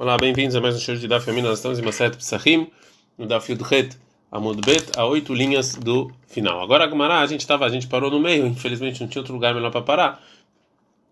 Olá, bem-vindos a mais um show de Daf Yamin. Nós estamos em Maset Psachim, no Daf Yudhet Amud Bet, a oito linhas do final. Agora a a gente estava, a gente parou no meio, infelizmente não tinha outro lugar melhor para parar.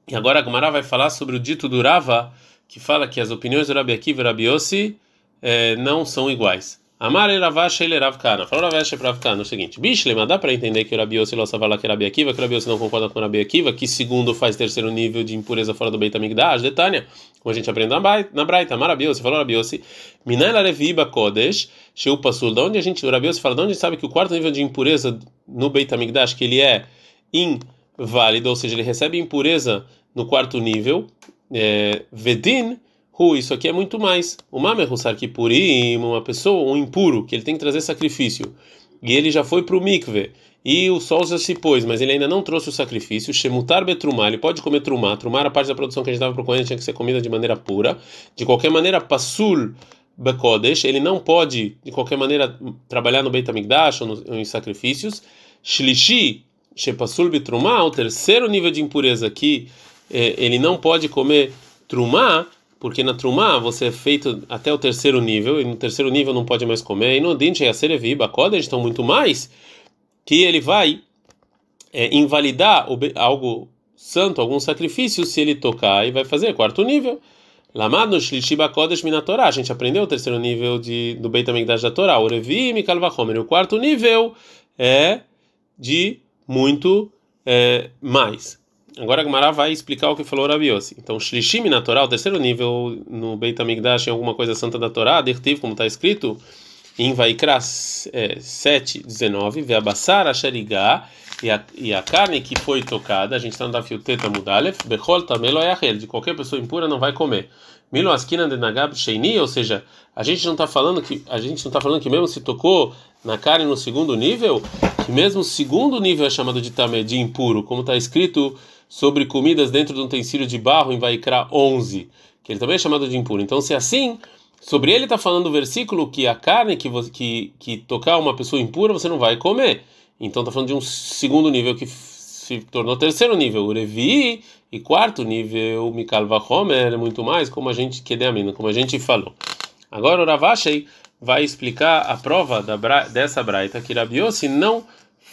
E agora a vai falar sobre o dito do Rava, que fala que as opiniões do Rabi Akiva e Rabi Yossi eh, não são iguais. Amar e Ravash ele Rav Kana. Falou Ravash e Rav Kana o seguinte: Bishlema, dá para entender que o Rabi Yossi lossa lá que Rabi Akiva, que o Rabi Yossi não concorda com o Rabi Akiva, que segundo faz terceiro nível de impureza fora do Beit Amigdash, Detânia, como a gente aprende na Braita, Amar Rabi Yossi, falou Rabi Yossi, Minela Reviba Kodesh, Sheu Pasul, da onde a gente, o Rabi Yossi fala, de onde a gente sabe que o quarto nível de impureza no Beit Amigdash, que ele é inválido, ou seja, ele recebe impureza no quarto nível, é, Vedin, Hu, isso aqui é muito mais. O Mamerusar Kippurim, uma pessoa, um impuro, que ele tem que trazer sacrifício. E ele já foi para o mikve. E o sol já se pôs, mas ele ainda não trouxe o sacrifício. Shemutar betrumá, ele pode comer trumá. Trumá era parte da produção que a gente estava procurando, tinha que ser comida de maneira pura. De qualquer maneira, pasul bekodesh, ele não pode, de qualquer maneira, trabalhar no Beit HaMikdash ou, em sacrifícios. Shlishi, shepasul betrumá, o terceiro nível de impureza aqui, eh, ele não pode comer trumá porque na Trumá você é feito até o terceiro nível, e no terceiro nível não pode mais comer, e no Dinte e a Sereviba, Kodesh estão muito mais, que ele vai é, invalidar algo santo, algum sacrifício, se ele tocar e vai fazer quarto nível. Lamad no Shlishiba Kodesh Minatorá, a gente aprendeu o terceiro nível de, do Beit HaMikdash da Torá, o Revi e o quarto nível é de muito é, mais. Agora a Gemara vai explicar o que falou Rabi Yossi. Então, Shlishim na Torá, o terceiro nível no Beit HaMikdash, em alguma coisa santa da Torá, Dertiv, como está escrito, em Vaikra é, 7, 19, Veabassar Asherigá, e a, e a carne que foi tocada, a gente está no Dafio Teta Mudalef, Bechol Tamelo Yahel, de qualquer pessoa impura não vai comer. Milo Askina de Nagab Sheini, ou seja, a gente não está falando que a gente não está falando que mesmo se tocou na carne no segundo nível, que mesmo o segundo nível é chamado de tamé, de impuro, como está escrito sobre comidas dentro de um utensílio de barro em Vaikra 11, que ele também é chamado de impuro. Então, se é assim, sobre ele está falando o versículo que a carne que, que, que tocar uma pessoa impura você não vai comer. Então, está falando de um segundo nível que se tornou terceiro nível, o e quarto nível, Mikal Vahomer, muito mais, como a gente mina, como a gente falou. Agora o Ravashei vai explicar a prova da, dessa braita que Rabiossi não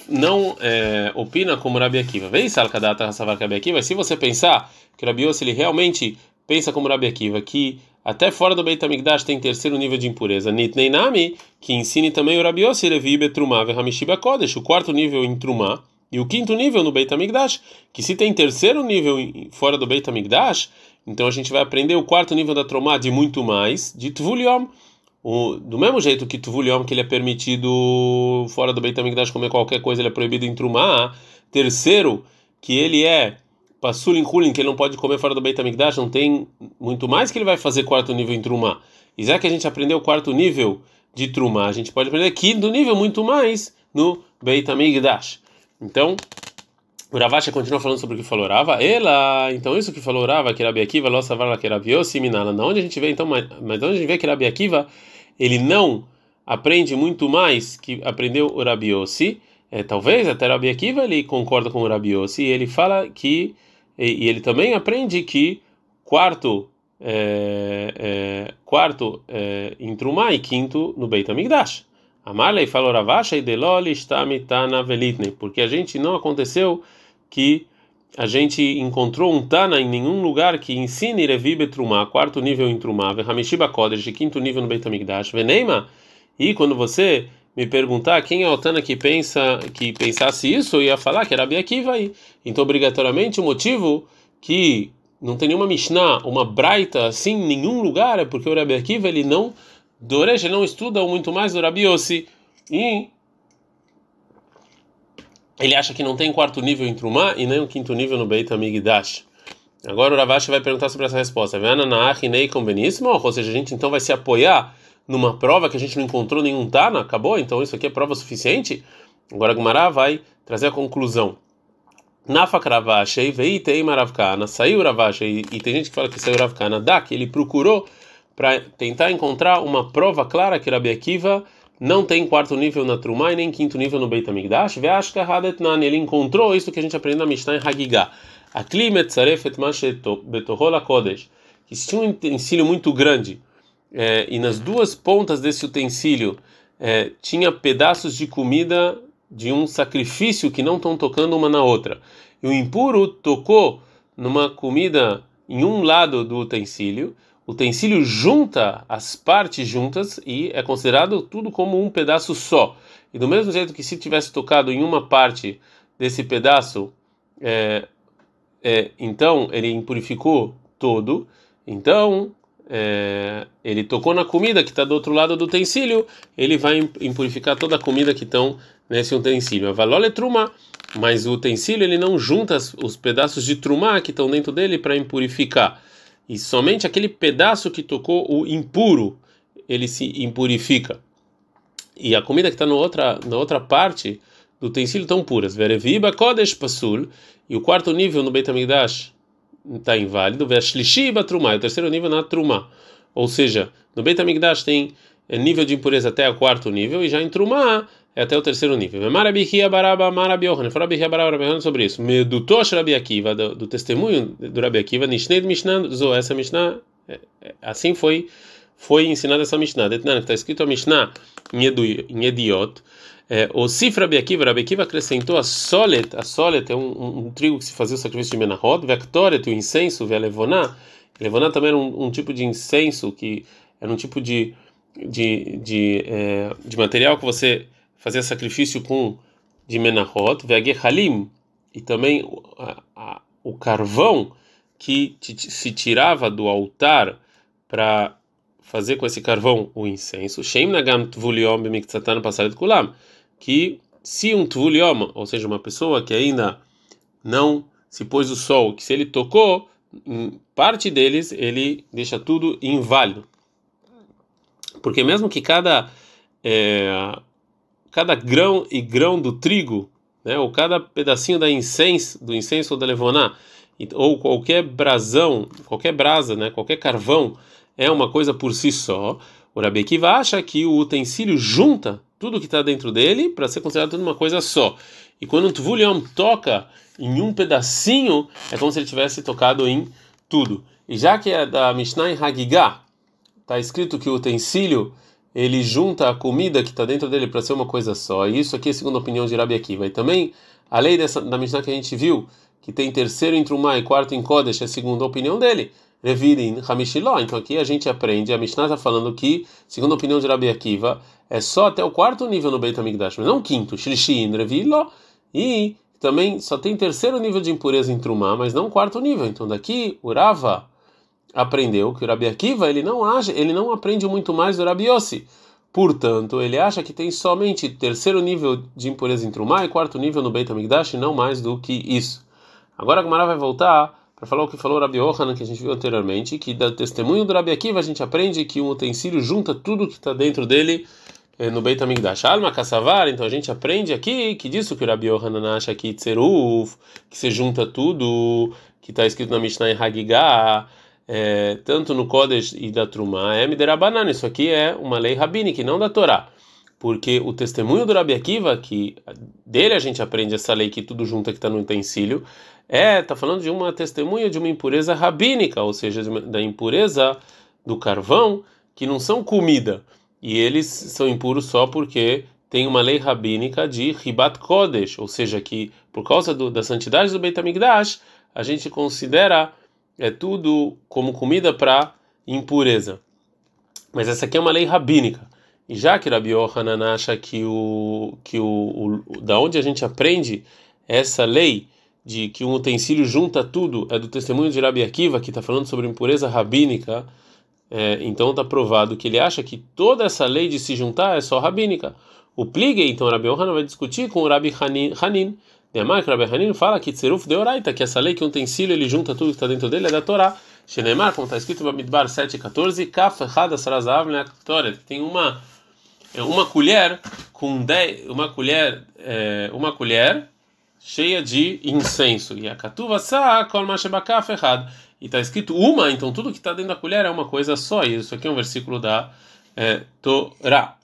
não é, opina como Rabi Akiva. Vem Salkadata Hasavar Rabi Akiva. Se você pensar que Rabi Yossi, ele realmente pensa como Rabi Akiva, que até fora do Beit HaMikdash tem terceiro nível de impureza. Nitnei Nami, que ensine também o Rabi Yossi, Levi Betrumá Verhamishiba Kodesh, o quarto nível em Trumá, e o quinto nível no Beit HaMikdash, que se tem terceiro nível fora do Beit HaMikdash, então a gente vai aprender o quarto nível da Trumá de muito mais, de Tvuliom, do mesmo jeito que Tvuliom, que ele é permitido fora do Beit HaMikdash comer qualquer coisa, ele é proibido em Trumá. Terceiro, que ele é Passulin Kulin, que ele não pode comer fora do Beit HaMikdash, não tem muito mais que ele vai fazer quarto nível em Trumá. E já que a gente aprendeu o quarto nível de Trumá, a gente pode aprender quinto nível muito mais no Beit HaMikdash. Então, o Ravacha continua falando sobre o que falou Rava. Ela, então isso que falou Rava, que Rabi Akiva, Lossa Vala, que Rabi Yossi, Minala. Da onde a gente vê, então, mas, mas de onde a gente vê que Rabi Akiva ele não aprende muito mais que aprendeu o Rabi Yossi, é, talvez até Rabi Akiva ele concorda com o Rabi Yossi, e ele fala que e, e ele também aprende que quarto é, é, quarto é, em Trumá e quinto no Beit HaMikdash. Amarlei falou Ravasha e Deloli está velitne, porque a gente não aconteceu que a gente encontrou um Tana em nenhum lugar que ensine Revi Betrumá, quarto nível em Trumá, Hamishiba Kodesh, quinto nível no Beit HaMikdash, Veneima, e quando você me perguntar quem é o Tana que pensa que pensasse isso, eu ia falar que era Rabi Akiva aí. Então, obrigatoriamente, o motivo que não tem nenhuma Mishnah, uma Braita assim em nenhum lugar é porque o Rabi Akiva ele não ele não estuda muito mais do Rabi Yossi. E ele acha que não tem quarto nível em Trumá e nem o quinto nível no Beit Amigdash. Agora o Ravashi vai perguntar sobre essa resposta. Ou seja, a gente então vai se apoiar numa prova que a gente não encontrou nenhum Tana? Acabou? Então isso aqui é prova suficiente? Agora Gumará vai trazer a conclusão. Maravkana. Saiu Ravashei e tem gente que fala que saiu Ravkana. Dá que ele procurou para tentar encontrar uma prova clara que Rabi Akiva não tem quarto nível na Trumá e nem quinto nível no Beit HaMikdash. Ele encontrou isso que a gente aprende na Mishnah em Hagigah. Akli metzaref et betohol kodesh. que se tinha um utensílio muito grande é, e nas duas pontas desse utensílio é, tinha pedaços de comida de um sacrifício que não estão tocando uma na outra. E o impuro tocou numa comida em um lado do utensílio, utensílio junta as partes juntas e é considerado tudo como um pedaço só. E do mesmo jeito que se tivesse tocado em uma parte desse pedaço, é, é, então ele impurificou todo. Então é, ele tocou na comida que está do outro lado do utensílio, ele vai impurificar toda a comida que estão nesse utensílio. A valole truma, mas o utensílio ele não junta os pedaços de truma que estão dentro dele para impurificar. E somente aquele pedaço que tocou o impuro, ele se impurifica. E a comida que está na outra, na outra parte do utensílio estão puras. Vereviba kodesh pasul. E o quarto nível no Beit HaMikdash está inválido. Veshlishiba truma. E o terceiro nível na truma. Ou seja, no Beit HaMikdash tem é, nível de impureza até o quarto nível. E já em truma é até o terceiro nível. Marabihia baraba marabiohan. Fala bihia baraba sobre isso. Medutosh Rabi Akiva, do, do testemunho do Rabi Akiva. Nishnei Mishnah zo. Essa Mishnah, é, é, assim foi foi ensinada essa Mishnah. Detnan, está escrito a Mishnah em Ediot. É, o Sifra Bekiva, Rabekiva acrescentou a solet, a solet é um, um, um, trigo que se fazia o sacrifício de Menahot, Vectoret, o incenso, Velevoná. Levoná também era um, um, tipo de incenso que era um tipo de, de, de, é, de material que você fazia sacrifício com de Menahot, Vegehalim, e também a, a, o carvão que se tirava do altar para fazer com esse carvão o incenso, Shem Nagam Tvuliom Bimiktsatan Passaret Kulam, que se um Tvuliom, ou seja, uma pessoa que ainda não se pôs o sol, que se ele tocou, em parte deles ele deixa tudo inválido. Porque mesmo que cada é, cada grão e grão do trigo, né, ou cada pedacinho da incenso, do incenso ou da levoná, ou qualquer brasão, qualquer brasa, né, qualquer carvão é uma coisa por si só. O Rabi Akiva acha que o utensílio junta tudo que está dentro dele para ser considerado uma coisa só. E quando um Tvuliam toca em um pedacinho, é como se ele tivesse tocado em tudo. E já que é da Mishnah em Hagigah, está escrito que o utensílio ele junta a comida que está dentro dele para ser uma coisa só. E isso aqui é segundo a opinião de Rabi Akiva. E também a lei dessa, da Mishnah que a gente viu, que tem terceiro em Trumá e quarto em Kodesh, é segundo a opinião dele. Revirin Hamishiló. Então aqui a gente aprende, a Mishnah está falando que, segundo a opinião de Rabi Akiva, é só até o quarto nível no Beit HaMikdash, mas não o quinto, Shlishin Reviló, e também só tem terceiro nível de impureza em Trumá, mas não quarto nível. Então daqui Urava aprendeu que o Rabi Akiva ele não age, ele não aprende muito mais do Rabi Yossi. Portanto, ele acha que tem somente terceiro nível de impureza em Trumá e quarto nível no Beit HaMikdash, não mais do que isso. Agora a Gemara vai voltar para falar o que falou Rabi Yohanan, que a gente viu anteriormente, que da testemunho do Rabi Akiva a gente aprende que um utensílio junta tudo que está dentro dele eh, no Beit HaMikdash. Alma Kassavar, então a gente aprende aqui que disso que o Rabi Yohanan acha que Tzeruf, que se junta tudo, que está escrito na Mishnah em Hagigah, é, tanto no Kodesh e da Trumá, é Miderabanan, isso aqui é uma lei rabínica, não da Torá. Porque o testemunho do Rabi Akiva, que dele a gente aprende essa lei que tudo junta que está no utensílio, é, está falando de uma testemunha de uma impureza rabínica, ou seja, da impureza do carvão, que não são comida. E eles são impuros só porque tem uma lei rabínica de Ribat Kodesh, ou seja, que por causa do, da santidade do Beit HaMikdash, a gente considera é tudo como comida para impureza. Mas essa aqui é uma lei rabínica. E já que Rabi Yohanan acha que o que o, o da onde a gente aprende essa lei de que um utensílio junta tudo é do testemunho de Rabi Akiva, que está falando sobre impureza rabínica, é, então está provado que ele acha que toda essa lei de se juntar é só rabínica. O Pligei, então Rabi Yohanan vai discutir com o Rabi Hanin, Hanin Neymar, que Rabi Hanin fala que Tzeruf de Oraita, que essa lei que um utensílio ele junta tudo que está dentro dele é da Torá. Shenemar, como está escrito no Midbar 7,14, Kaf Hada Sarazav Torah, tem uma é uma colher com dez, uma colher é, uma colher cheia de incenso. E a katuva sa kol mashebakaf errado. E está escrito uma, então tudo que está dentro da colher é uma coisa só. Isso aqui é um versículo da é, Torá.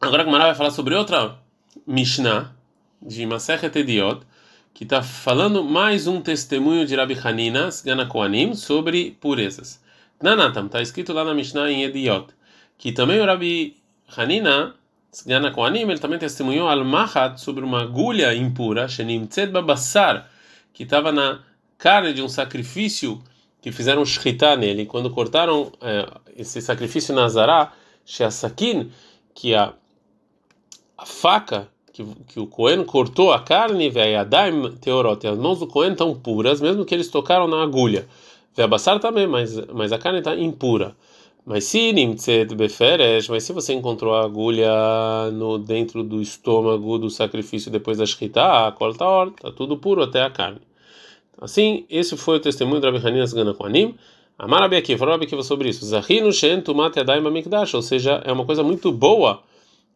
Agora a Gemara vai falar sobre outra Mishnah de Masechet Ediot, que está falando mais um testemunho de Rabi Hanina, Gana Koanim, sobre purezas. Nanatam, está escrito lá na Mishnah em Ediot, que também o Rabi Hanina, Gana Koanim, ele também testemunhou al-Mahat sobre uma agulha impura, Shenim Tzed Babassar, que estava na carne de um sacrifício que fizeram shritá nele. Quando cortaram é, esse sacrifício na Zará, Sheasakin, que a, a faca que, que o Cohen cortou a carne, Yadaim Teorot, as mãos do Cohen estão puras, mesmo que eles tocaram na agulha. Veabassar também, mas, mas a carne está impura. Mas se nimtzet beferesh, mas se você encontrou a agulha no dentro do estômago do sacrifício depois da shkita, corta a tá tudo puro até a carne. Assim, esse foi o testemunho de Rabi Hanina Sgana Koanim. Amar Akiva, falou Rabi Akiva sobre isso. Zahinu shen tumat yadayim amikdash, ou seja, é uma coisa muito boa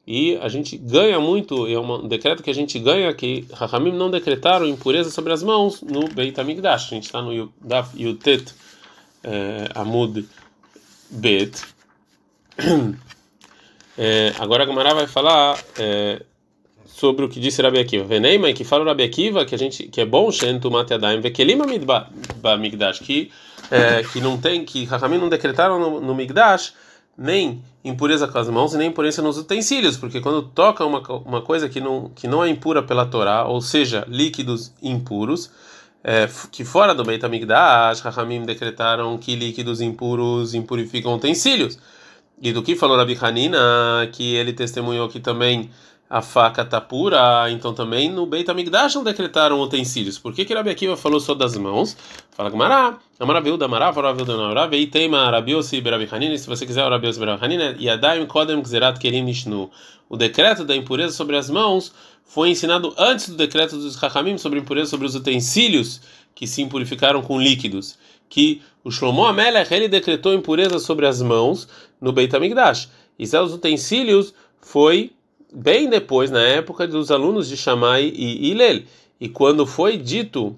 e a gente ganha muito, é um decreto que a gente ganha que Rahamim não decretaram impureza sobre as mãos no Beit HaMikdash. A gente está no Yutet é, Amud Bet. É, agora a Gamara vai falar é, sobre o que disse Rabi Akiva. Veneima, que fala o Rabi Akiva que a gente que é bom Shentu Mateadaim Vekelim Migdash, que é, que não tem que Rahamim não decretaram no, no Migdash nem impureza com as mãos e nem impureza nos utensílios, porque quando toca uma, uma coisa que não, que não é impura pela Torá, ou seja, líquidos impuros, é, que fora do Beit HaMikdash, Rahamim decretaram que líquidos impuros impurificam utensílios. E do que falou Rabi Hanina, que ele testemunhou que também a faca está pura, então também no Beit HaMikdash não decretaram utensílios. Por que que Rabi Akiva falou só das mãos? Fala Gamará, Amara viu da Mará, fala viu da Mará, vei teima Rabiosi Berabi Hanina, se você quiser Rabiosi Berabi Hanina, Yadaim Kodem Gzerat Kerim Nishnu. O decreto da impureza sobre as mãos foi ensinado antes do decreto dos Chachamim sobre impureza sobre os utensílios que se impurificaram com líquidos. Que o Shlomo Amelech, ele decretou impureza sobre as mãos no Beit HaMikdash. E seus utensílios foi bem depois, na época dos alunos de Shammai e Ilel. E quando foi dito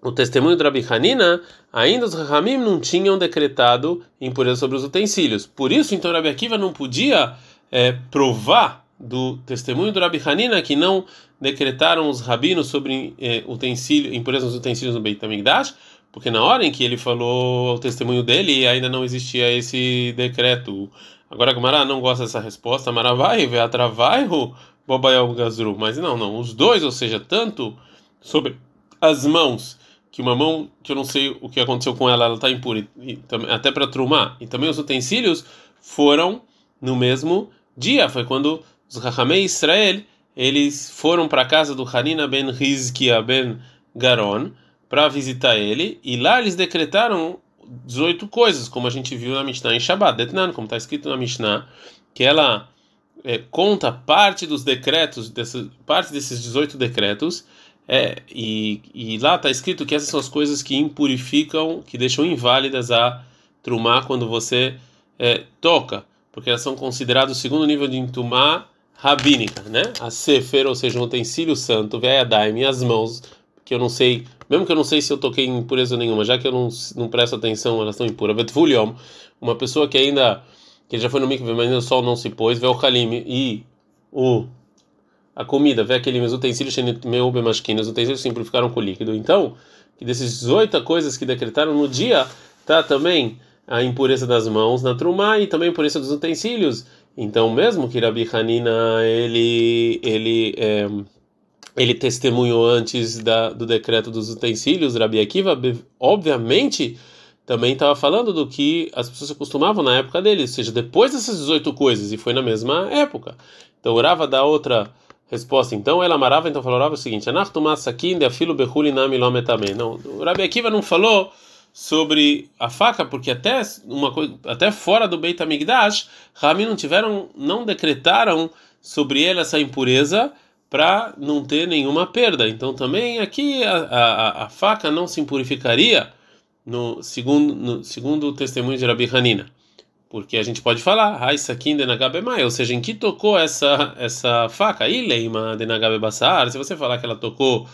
o testemunho de Rabi Hanina, ainda os Rahamim não tinham decretado impureza sobre os utensílios. Por isso, então, Rabi Akiva não podia é, provar do testemunho do Rabi Hanina que não decretaram os rabinos sobre é, utensílio, impureza nos utensílios no Beit HaMikdash, porque na hora em que ele falou o testemunho dele, ainda não existia esse decreto. Agora, Gamara não gosta dessa resposta, Maravai, Veatravaihu, Bobayel Gazru. Mas não, não, os dois, ou seja, tanto sobre as mãos que uma mão que eu não sei o que aconteceu com ela, ela está impura, e, e, até para trumar, e também os utensílios foram no mesmo dia, foi quando os Rahamei Israel eles foram para a casa do Hanina ben Rizkia ben Garon para visitar ele, e lá eles decretaram 18 coisas, como a gente viu na Mishnah em Shabbat, como está escrito na Mishnah, que ela é, conta parte dos decretos, dessa, parte desses 18 decretos, é, e, e lá está escrito que essas são as coisas que impurificam, que deixam inválidas a trumar quando você é, toca, porque elas são consideradas o segundo nível de intumá rabínica, né? A sefer, ou seja, um utensílio santo, ve'adaim, minhas mãos, que eu não sei, mesmo que eu não sei se eu toquei em impureza nenhuma, já que eu não, não presto atenção, elas estão impuras. Vetvuliom, uma pessoa que ainda, que já foi no mikve, mas o sol não se pôs, ve'ochalim, e o a comida, vê aqueles utensílios meu bemashkin, os utensílios simplificaram com líquido. Então, que desses 18 coisas que decretaram no dia, tá também a impureza das mãos na trumá e também a impureza dos utensílios. Então, mesmo que Rabi Hanina ele ele é, ele testemunhou antes da, do decreto dos utensílios, Rabi Akiva, obviamente, também estava falando do que as pessoas costumavam na época dele, ou seja, depois dessas 18 coisas, e foi na mesma época. Então, orava da outra Resposta, então, ela amarava, então falava o seguinte: Não, o Rabi Akiva não falou sobre a faca, porque até uma coisa, até fora do Beit HaMikdash, Rami não tiveram, não decretaram sobre ele essa impureza para não ter nenhuma perda. Então também aqui a, a, a faca não se impurificaria no segundo, no segundo o testemunho de Rabi Hanina. Porque a gente pode falar, ou seja, em que tocou essa essa faca? Ileima denagabe basar. Se você falar que ela tocou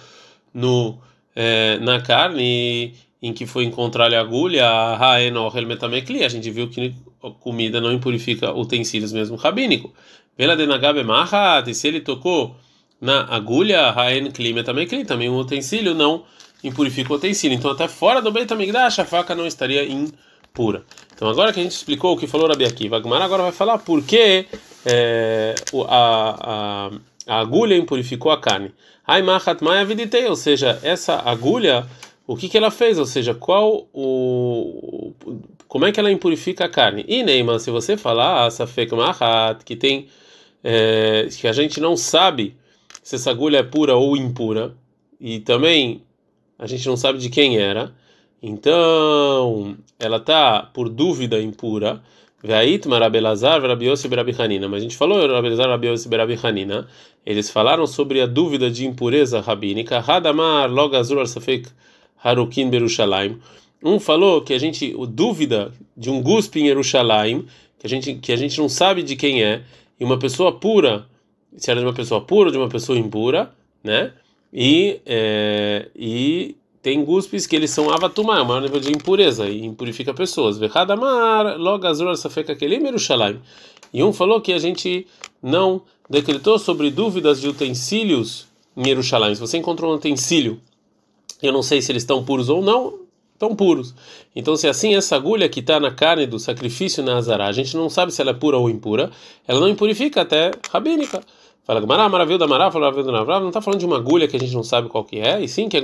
no é, na carne em que foi encontrar a agulha, a gente viu que comida não impurifica utensílios mesmo rabínico. Vela denagabe mahat, e se ele tocou na agulha, Haen Klima também também um utensílio não impurifica o utensílio. Então até fora do Beit HaMikdash a faca não estaria impura. Então agora que a gente explicou o que falou Rabi Akiva, Agmar agora vai falar por que é, a, a, a, agulha impurificou a carne. ou seja, essa agulha, o que, que ela fez? Ou seja, qual o, como é que ela impurifica a carne? E Neymar, se você falar Safek Mahat, que tem é, que a gente não sabe se essa agulha é pura ou impura, e também a gente não sabe de quem era, então ela tá por dúvida impura. Veit Marabelazar, Rabiosi Berabihanina. Mas a gente falou. Eles falaram sobre a dúvida de impureza rabínica. Hadamar Logazur Al-Safek Harukin Berushalayim. Um falou que a gente, o dúvida de um guspe em Jerusalém, que a gente que a gente não sabe de quem é, e uma pessoa pura, se era de uma pessoa pura ou de uma pessoa impura, né? E é, e tem guspes que eles são avatumá, é maior nível de impureza e impurifica pessoas. Vechadamar, logazor, safeka kelim. E um falou que a gente não decretou sobre dúvidas de utensílios em Jerusalém. Se você encontrou um utensílio, eu não sei se eles estão puros ou não, estão puros. Então, se assim essa agulha que está na carne do sacrifício na azará, a gente não sabe se ela é pura ou impura, ela não impurifica até rabínica. Fala Gamara, maravilha da Mará, maravilha do Navrav, não está falando de uma agulha que a gente não sabe qual que é, e sim que é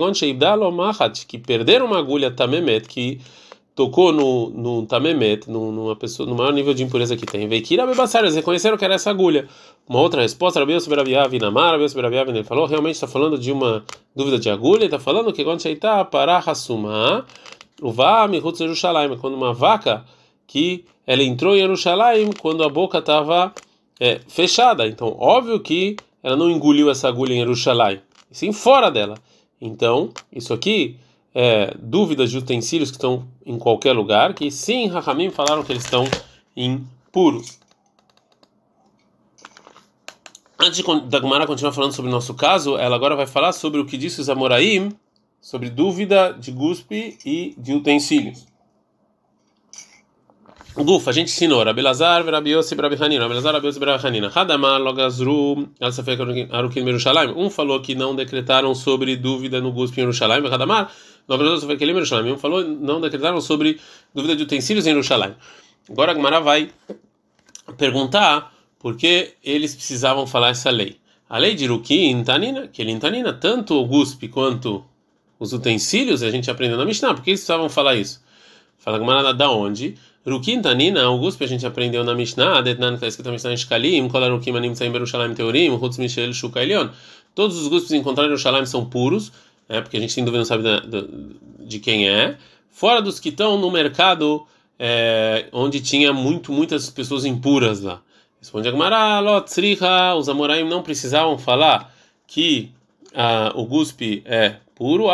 que perderam uma agulha tamemet, que tocou no, no tamemet, numa pessoa, no maior nível de impureza que tem. Veikira bebassar, eles reconheceram que era essa agulha. Uma outra resposta, Rabi Yosef Rabiav Namar, Rabi Yosef Rabiav, ele falou, realmente está falando de uma dúvida de agulha, está falando que quando Sheitá para Hassumah, o Vá Mihutz Jerusalém, quando uma vaca que ela entrou em Jerusalém quando a boca estava é, fechada. Então, óbvio que ela não engoliu essa agulha em Jerusalém, sim fora dela. Então, isso aqui é dúvidas de utensílios que estão em qualquer lugar, que sim, Rahamim falaram que eles estão impuros. Antes da Gumara continuar falando sobre o nosso caso, ela agora vai falar sobre o que disse os Amoraim sobre dúvida de guspe e de utensílios. Gufa, a gente ensinou Rabelazar, Rabiossi, Rabihanina, Rabelazar, Rabiossi, Rabihanina. Hadamar, Logazru, Arukin, Merushalayim. Um falou que não decretaram sobre dúvida no guspe em Yerushalayim. Hadamar, Yerushalayim. Falou não decretaram sobre dúvida de utensílios em Yerushalayim. Agora a Gemara vai perguntar por que eles precisavam falar essa lei. A lei de Rukin, Tanina, que ele Tanina, tanto o guspe quanto os utensílios, a gente aprendeu na Mishnah. Por que eles precisavam falar isso? Fala Gamara da onde? Rukin Tanina, o guspe a gente aprendeu na Mishnah, Detnan está escrito na Mishnah em Shkalim, Kol Rukim Anim Tzaim Berushalayim Teorim, Hutz Michel Shuka. Todos os guspes encontrados em Jerusalém são puros, é, porque a gente tem dúvida não sabe da, de quem é. Fora dos que estão no mercado é, onde tinha muito, muitas pessoas impuras lá. Responde Agmará, Lotzriha, os Amoraim não precisavam falar que ah, o guspe é puro,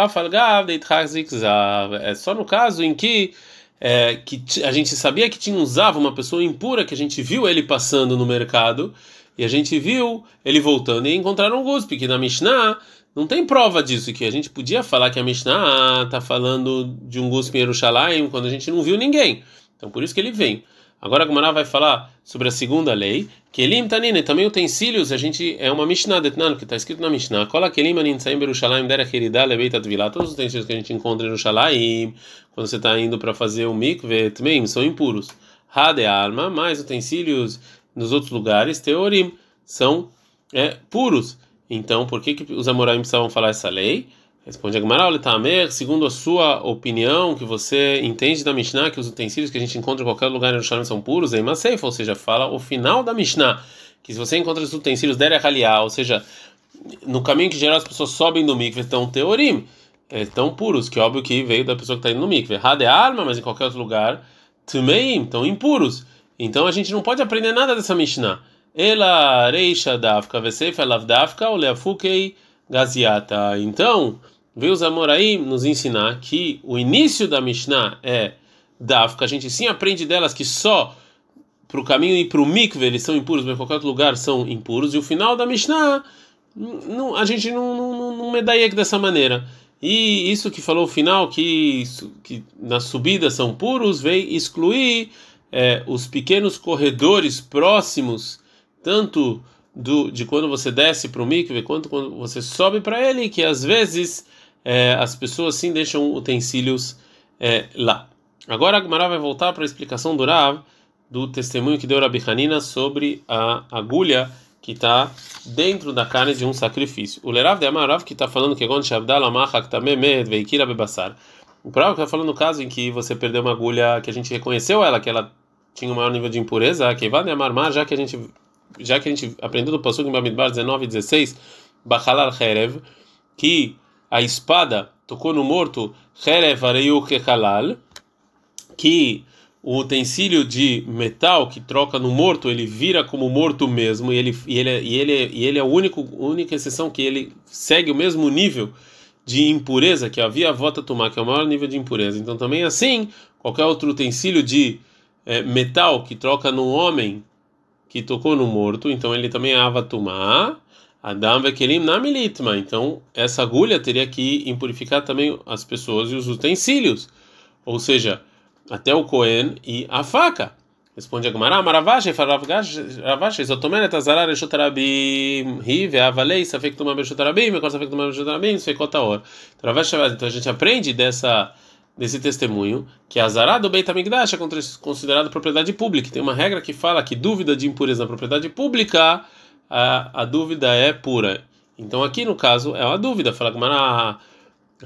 é só no caso em que é, que a gente sabia que tinha usava uma pessoa impura que a gente viu ele passando no mercado e a gente viu ele voltando e encontraram um guspe que na Mishnah não tem prova disso que a gente podia falar que a Mishnah está falando de um em Jerusalém quando a gente não viu ninguém então por isso que ele vem Agora a Gemara vai falar sobre a segunda lei, que Elim Tanine, também utensílios, a gente é uma Mishnah detnan, que está escrito na Mishnah. Kola Kelim Aninsaim Berushalayim Derech Advilá. Todos os utensílios que a gente encontra em Jerusalém, quando você está indo para fazer o mikve, também são impuros. Hade Alma, mais utensílios nos outros lugares, Teorim, são é, puros. Então, por que, que os Amoraim precisavam falar essa lei? Responde Agmaral, Tamer, segundo a sua opinião, que você entende da Mishnah, que os utensílios que a gente encontra em qualquer lugar em Jerusalém são puros, é Imaseif, ou seja, fala o final da Mishnah, que se você encontra os utensílios der Haliá, ou seja, no caminho que geral as pessoas sobem do mikve, estão teorim, estão puros, que é óbvio que veio da pessoa que está indo no mikve. É alma, mas em qualquer outro lugar, Tumeim, estão impuros. Então a gente não pode aprender nada dessa Mishnah. Ela reisha dafka, veseif elavdafka, oleafukei gaziata. Então, veio os Amoraim nos ensinar que o início da Mishnah é Dafka, a gente sim aprende delas que só para o caminho e para o mikve eles são impuros, mas em qualquer outro lugar são impuros, e o final da Mishnah não, a gente não, não, não dessa maneira. E isso que falou o final, que, que na subida são puros, veio excluir é, os pequenos corredores próximos, tanto do, de quando você desce para o mikve, quanto quando você sobe para ele, que às vezes é, as pessoas sim deixam utensílios é, lá. Agora a Gemara vai voltar para a explicação do Rav, do testemunho que deu Rabi Hanina sobre a agulha que está dentro da carne de um sacrifício. O Lerav de Amarav que está falando que quando Shabdala Mahak Tamemed Veikira Bebassar. O Rav está falando no caso em que você perdeu uma agulha que a gente reconheceu ela, que ela tinha um maior nível de impureza, que vai de Amarmar, já que a gente já que a gente aprendeu do Pasuk em Bamidbar 19 e 16, Bachalal Herev, que a espada tocou no morto, Herev Areiu Kechalal, que o utensílio de metal que troca no morto, ele vira como morto mesmo, e ele, e ele, e ele, e ele é a única, única exceção que ele segue o mesmo nível de impureza que havia a vota tomar, que é o maior nível de impureza. Então também assim, qualquer outro utensílio de é, metal que troca no homem que tocou no morto, então ele também é avatumá, Adam vekelim namilitma. Então essa agulha teria que impurificar também as pessoas e os utensílios, ou seja, até o Cohen e a faca. Responde a Gemara, Maravashi, Ravashi, Zotomeret, Azara, Reshotarabim, Rive, Avalei, Safek Tuma Reshotarabim, Mekor Safek Tuma Reshotarabim, Sfekotaor. Então a gente aprende dessa desse testemunho que a Azará do Beit HaMikdash é considerada propriedade pública. Tem uma regra que fala que dúvida de impureza na propriedade pública, a, a dúvida é pura. Então aqui no caso é uma dúvida. Fala que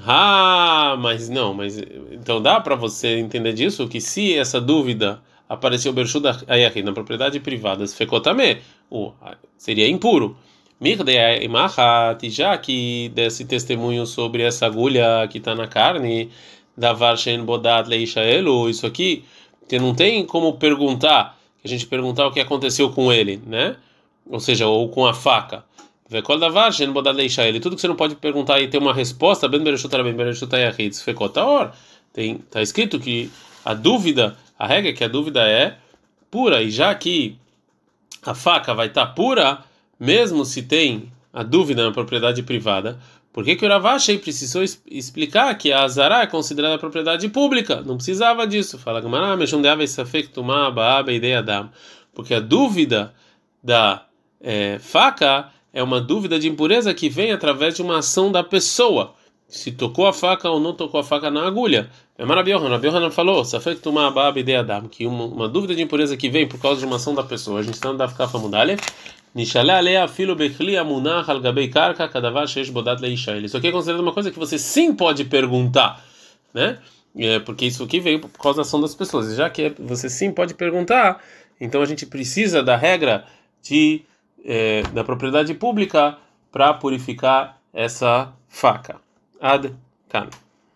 ah, mas não, mas então dá para você entender disso que se essa dúvida apareceu Berchuda Ayahid na propriedade privada, se fecotame, seria impuro. Já que desse testemunho sobre essa agulha que está na carne, da Varshen Bodat Leishaelu, isso aqui, que não tem como perguntar, a gente perguntar o que aconteceu com ele, né? Ou seja, ou com a faca. Vekol da Varshen Bodat Leishaelu, tudo que você não pode perguntar e ter uma resposta, Ben Bereshut Ben Bereshut Yahid, Fekotaor, tem tá escrito que a dúvida, a regra é que a dúvida é pura e já que a faca vai estar tá pura, mesmo se tem a dúvida na propriedade privada, por que, que o Ravashei precisou explicar que a Azara é considerada propriedade pública? Não precisava disso. Fala porque a dúvida da é, faca é uma dúvida de impureza que vem através de uma ação da pessoa. Se tocou a faca ou não tocou a faca na agulha. É maravilhoso. Rabi falou, que uma, uma dúvida de impureza que vem por causa de uma ação da pessoa. A gente não dá ficar famudalha. Isso aqui é considerado uma coisa que você sim pode perguntar, né? É, porque isso aqui veio por causa da ação das pessoas. Já que é, você sim pode perguntar, então a gente precisa da regra de, é, da propriedade pública para purificar essa faca. Ad can.